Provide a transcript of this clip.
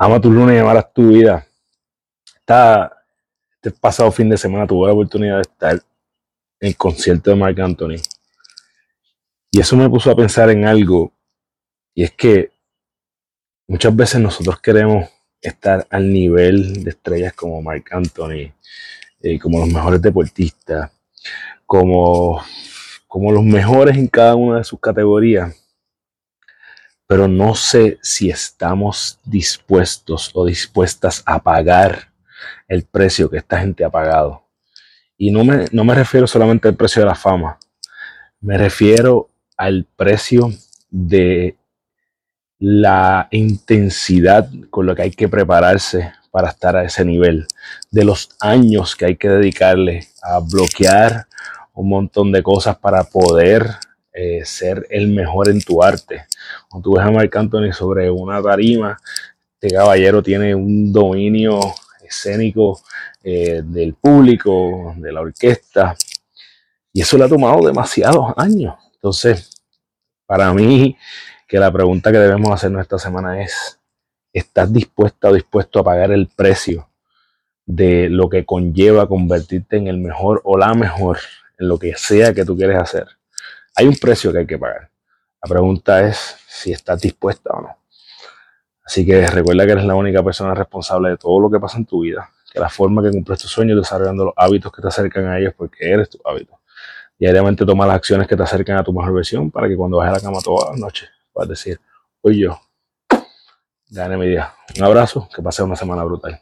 Ama tu lunes y amarás tu vida. este pasado fin de semana tuve la oportunidad de estar en el concierto de Marc Anthony. Y eso me puso a pensar en algo. Y es que muchas veces nosotros queremos estar al nivel de estrellas como Marc Anthony, eh, como los mejores deportistas, como, como los mejores en cada una de sus categorías pero no sé si estamos dispuestos o dispuestas a pagar el precio que esta gente ha pagado. Y no me, no me refiero solamente al precio de la fama, me refiero al precio de la intensidad con lo que hay que prepararse para estar a ese nivel, de los años que hay que dedicarle a bloquear un montón de cosas para poder eh, ser el mejor en tu arte. Cuando tú ves a Marc Anthony sobre una tarima, este caballero tiene un dominio escénico eh, del público, de la orquesta, y eso le ha tomado demasiados años. Entonces, para mí, que la pregunta que debemos hacernos esta semana es, ¿estás dispuesta o dispuesto a pagar el precio de lo que conlleva convertirte en el mejor o la mejor en lo que sea que tú quieres hacer? Hay un precio que hay que pagar. La pregunta es si estás dispuesta o no. Así que recuerda que eres la única persona responsable de todo lo que pasa en tu vida. Que la forma que cumples tus sueños desarrollando los hábitos que te acercan a ellos porque eres tu hábito. Diariamente toma las acciones que te acercan a tu mejor versión para que cuando vayas a la cama toda la noche puedas decir, hoy yo gané mi día. Un abrazo, que pase una semana brutal.